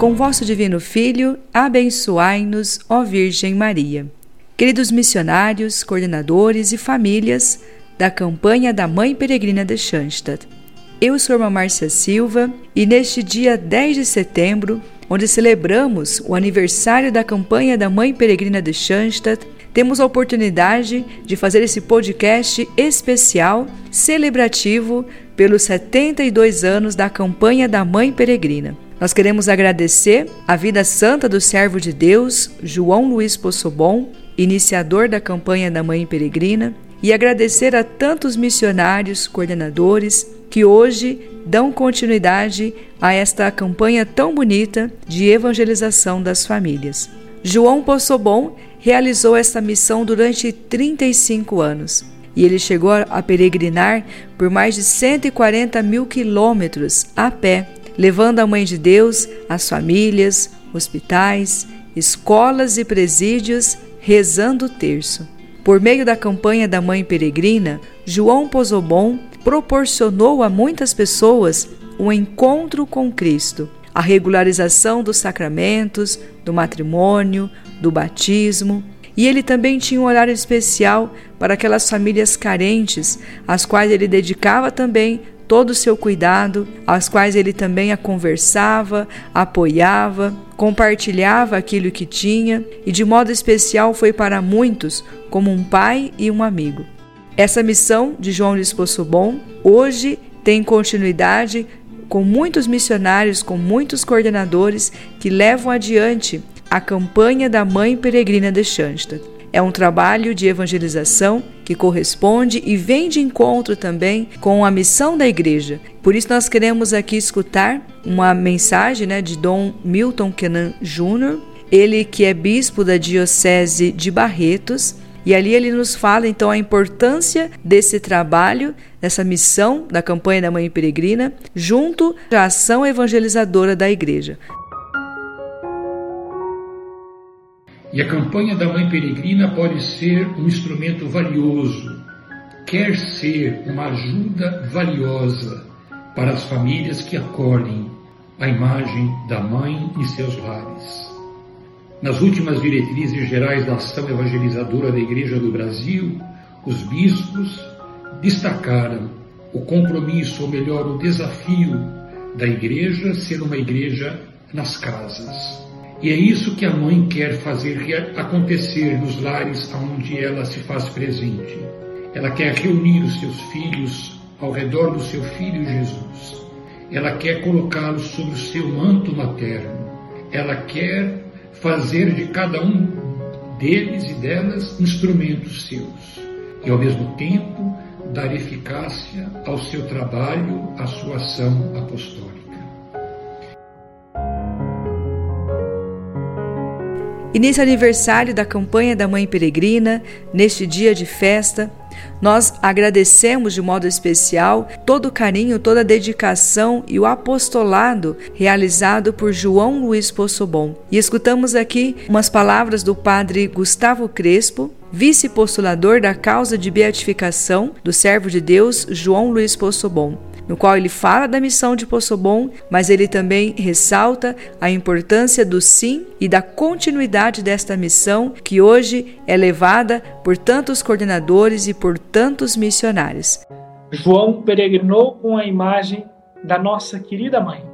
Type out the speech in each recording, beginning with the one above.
Com vosso divino Filho, abençoai-nos, ó Virgem Maria. Queridos missionários, coordenadores e famílias da campanha da Mãe Peregrina de Schanstatt, eu sou a Márcia Silva e neste dia 10 de setembro, onde celebramos o aniversário da campanha da Mãe Peregrina de Schanstatt, temos a oportunidade de fazer esse podcast especial celebrativo pelos 72 anos da campanha da Mãe Peregrina. Nós queremos agradecer a vida santa do servo de Deus, João Luiz Possobon, iniciador da campanha da Mãe Peregrina, e agradecer a tantos missionários, coordenadores que hoje dão continuidade a esta campanha tão bonita de evangelização das famílias. João Possobon realizou esta missão durante 35 anos e ele chegou a peregrinar por mais de 140 mil quilômetros a pé, levando a Mãe de Deus às famílias, hospitais, escolas e presídios, rezando o terço. Por meio da campanha da Mãe Peregrina, João Pozobon proporcionou a muitas pessoas um encontro com Cristo, a regularização dos sacramentos, do matrimônio, do batismo. E ele também tinha um horário especial para aquelas famílias carentes, às quais ele dedicava também todo o seu cuidado, às quais ele também a conversava, apoiava, compartilhava aquilo que tinha e, de modo especial, foi para muitos como um pai e um amigo. Essa missão de João Luiz Bom hoje tem continuidade com muitos missionários, com muitos coordenadores que levam adiante a campanha da Mãe Peregrina de Schanstatt. É um trabalho de evangelização que corresponde e vem de encontro também com a missão da igreja. Por isso nós queremos aqui escutar uma mensagem né, de Dom Milton Kenan Jr., ele que é bispo da Diocese de Barretos, e ali ele nos fala então a importância desse trabalho, dessa missão da campanha da Mãe Peregrina, junto à ação evangelizadora da igreja. E a campanha da Mãe Peregrina pode ser um instrumento valioso, quer ser uma ajuda valiosa para as famílias que acolhem a imagem da Mãe em seus lares. Nas últimas diretrizes gerais da ação evangelizadora da Igreja do Brasil, os bispos destacaram o compromisso, ou melhor, o desafio da Igreja ser uma igreja nas casas. E é isso que a mãe quer fazer acontecer nos lares onde ela se faz presente. Ela quer reunir os seus filhos ao redor do seu filho Jesus. Ela quer colocá-los sob o seu manto materno. Ela quer fazer de cada um deles e delas instrumentos seus e, ao mesmo tempo, dar eficácia ao seu trabalho, à sua ação apostólica. E nesse aniversário da campanha da Mãe Peregrina, neste dia de festa, nós agradecemos de modo especial todo o carinho, toda a dedicação e o apostolado realizado por João Luiz Possobon. E escutamos aqui umas palavras do padre Gustavo Crespo, vice-postulador da causa de beatificação do servo de Deus João Luiz Possobon no qual ele fala da missão de Possobon, mas ele também ressalta a importância do sim e da continuidade desta missão que hoje é levada por tantos coordenadores e por tantos missionários. João peregrinou com a imagem da nossa querida mãe,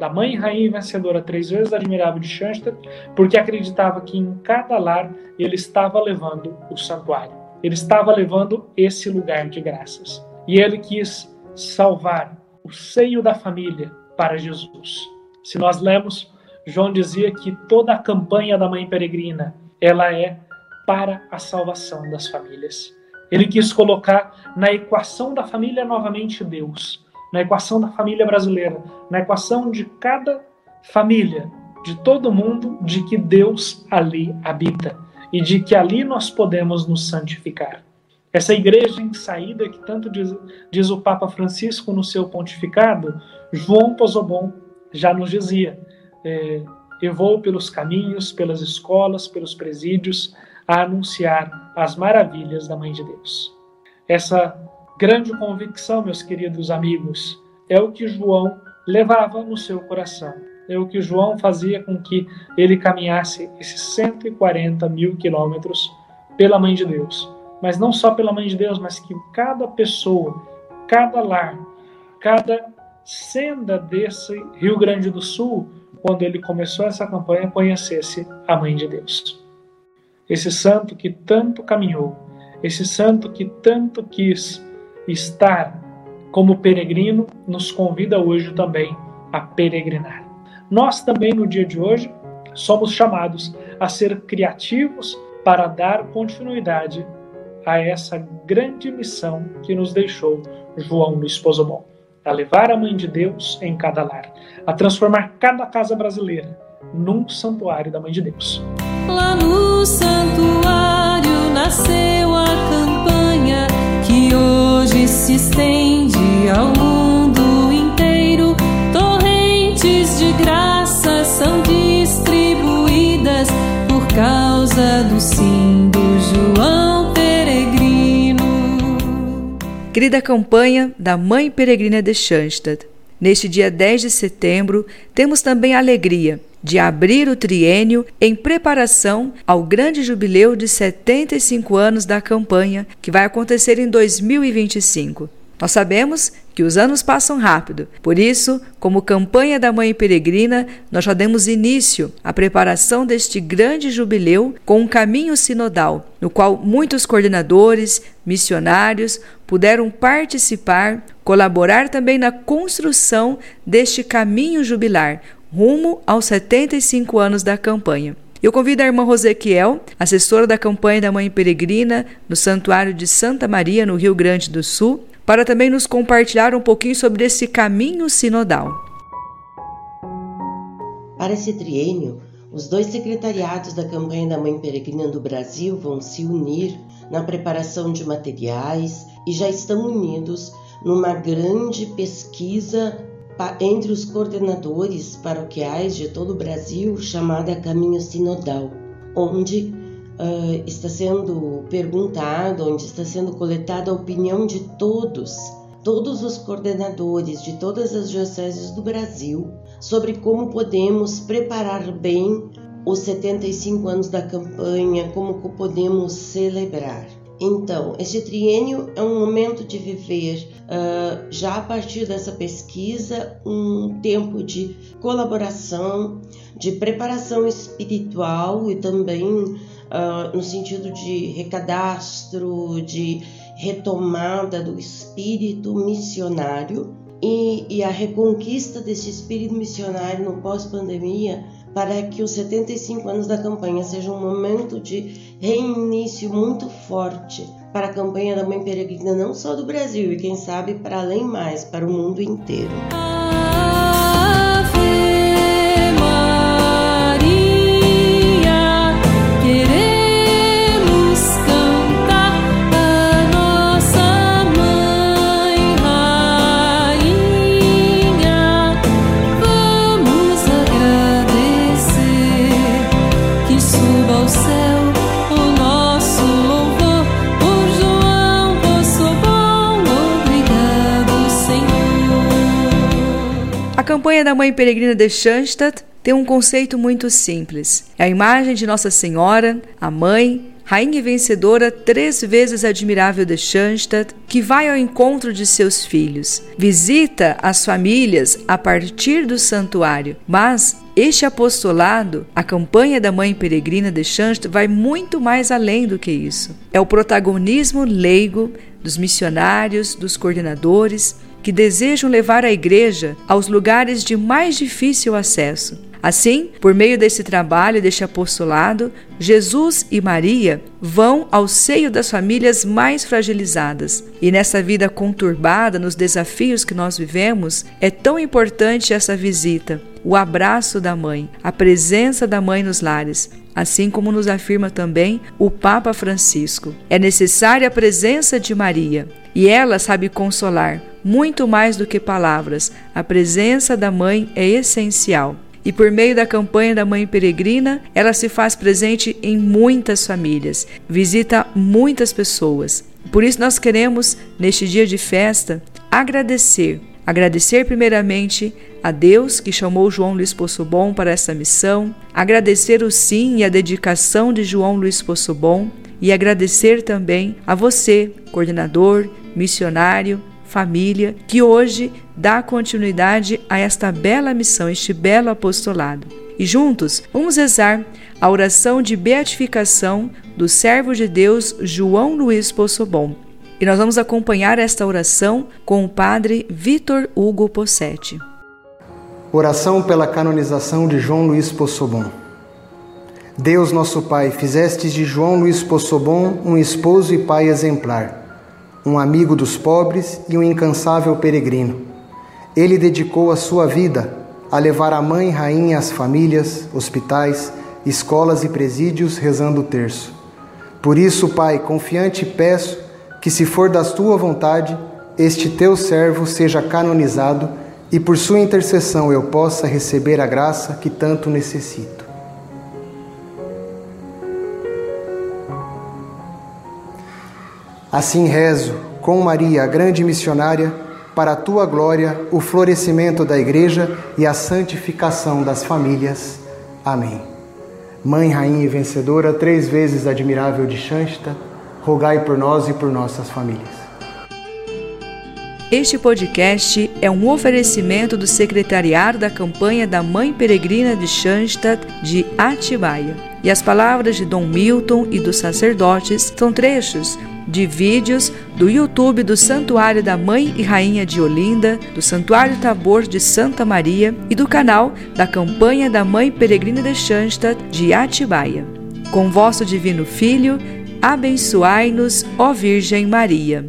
da mãe rainha vencedora três vezes admirável de Schanstatt, porque acreditava que em cada lar ele estava levando o santuário. Ele estava levando esse lugar de graças. E ele quis salvar o seio da família para Jesus. Se nós lemos, João dizia que toda a campanha da mãe peregrina, ela é para a salvação das famílias. Ele quis colocar na equação da família novamente Deus, na equação da família brasileira, na equação de cada família, de todo mundo, de que Deus ali habita e de que ali nós podemos nos santificar. Essa igreja em saída, que tanto diz, diz o Papa Francisco no seu pontificado, João Pozobon já nos dizia: é, eu vou pelos caminhos, pelas escolas, pelos presídios, a anunciar as maravilhas da Mãe de Deus. Essa grande convicção, meus queridos amigos, é o que João levava no seu coração. é o que João fazia com que ele caminhasse esses 140 mil quilômetros pela Mãe de Deus. Mas não só pela Mãe de Deus, mas que cada pessoa, cada lar, cada senda desse Rio Grande do Sul, quando ele começou essa campanha, conhecesse a Mãe de Deus. Esse santo que tanto caminhou, esse santo que tanto quis estar como peregrino, nos convida hoje também a peregrinar. Nós também, no dia de hoje, somos chamados a ser criativos para dar continuidade a essa grande missão que nos deixou João no Esposo Bom, a levar a Mãe de Deus em cada lar, a transformar cada casa brasileira num santuário da Mãe de Deus. Lá no santuário nasceu a campanha que hoje se estende ao mundo inteiro de graça são distribuídas por causa do sim Querida campanha da Mãe Peregrina de Schanstatt, neste dia 10 de setembro temos também a alegria de abrir o triênio em preparação ao grande jubileu de 75 anos da campanha, que vai acontecer em 2025. Nós sabemos que os anos passam rápido, por isso, como campanha da Mãe Peregrina, nós já demos início à preparação deste grande jubileu com um caminho sinodal, no qual muitos coordenadores, missionários puderam participar, colaborar também na construção deste caminho jubilar, rumo aos 75 anos da campanha. Eu convido a irmã Rosequiel, assessora da campanha da Mãe Peregrina, no Santuário de Santa Maria, no Rio Grande do Sul, para também nos compartilhar um pouquinho sobre esse caminho sinodal. Para esse triênio, os dois secretariados da campanha da Mãe Peregrina do Brasil vão se unir na preparação de materiais e já estão unidos numa grande pesquisa entre os coordenadores paroquiais de todo o Brasil chamada Caminho Sinodal, onde uh, está sendo perguntado, onde está sendo coletada a opinião de todos, todos os coordenadores de todas as dioceses do Brasil, sobre como podemos preparar bem os 75 anos da campanha, como podemos celebrar. Então, este triênio é um momento de viver, uh, já a partir dessa pesquisa, um tempo de colaboração, de preparação espiritual e também uh, no sentido de recadastro, de retomada do espírito missionário e, e a reconquista desse espírito missionário no pós-pandemia para que os 75 anos da campanha sejam um momento de reinício muito forte para a campanha da Mãe Peregrina, não só do Brasil, e quem sabe para além mais, para o mundo inteiro. Campanha da Mãe Peregrina de Schanstatt tem um conceito muito simples. É a imagem de Nossa Senhora, a Mãe, rainha vencedora, três vezes admirável de Schanstatt, que vai ao encontro de seus filhos, visita as famílias a partir do santuário, mas este apostolado, a campanha da Mãe Peregrina de Schanstatt, vai muito mais além do que isso. É o protagonismo leigo dos missionários, dos coordenadores, que desejam levar a igreja aos lugares de mais difícil acesso. Assim, por meio desse trabalho, deste apostolado, Jesus e Maria vão ao seio das famílias mais fragilizadas. E nessa vida conturbada, nos desafios que nós vivemos, é tão importante essa visita, o abraço da mãe, a presença da mãe nos lares, assim como nos afirma também o Papa Francisco. É necessária a presença de Maria, e ela sabe consolar, muito mais do que palavras. A presença da mãe é essencial. E por meio da campanha da Mãe Peregrina, ela se faz presente em muitas famílias, visita muitas pessoas. Por isso, nós queremos, neste dia de festa, agradecer Agradecer primeiramente a Deus que chamou João Luiz Poçobon para essa missão, agradecer o sim e a dedicação de João Luiz Poçobon e agradecer também a você, coordenador, missionário, família, que hoje dá continuidade a esta bela missão, este belo apostolado. E juntos vamos rezar a oração de beatificação do servo de Deus João Luiz Poçobon. E nós vamos acompanhar esta oração com o padre Vitor Hugo Possetti. Oração pela canonização de João Luiz Possobon. Deus nosso Pai, fizestes de João Luiz Possobon um esposo e pai exemplar, um amigo dos pobres e um incansável peregrino. Ele dedicou a sua vida a levar a mãe rainha às famílias, hospitais, escolas e presídios rezando o terço. Por isso, Pai, confiante peço que, se for da tua vontade, este teu servo seja canonizado e por sua intercessão eu possa receber a graça que tanto necessito. Assim rezo com Maria, a grande missionária, para a tua glória, o florescimento da Igreja e a santificação das famílias. Amém. Mãe, Rainha e Vencedora, três vezes admirável de Xanxta, rogai por nós e por nossas famílias. Este podcast é um oferecimento do Secretariado da Campanha da Mãe Peregrina de Schanstatt de Atibaia. E as palavras de Dom Milton e dos sacerdotes são trechos de vídeos do YouTube do Santuário da Mãe e Rainha de Olinda, do Santuário Tabor de Santa Maria e do canal da Campanha da Mãe Peregrina de Schanstatt de Atibaia. Com vosso Divino Filho, abençoai-nos, ó Virgem Maria.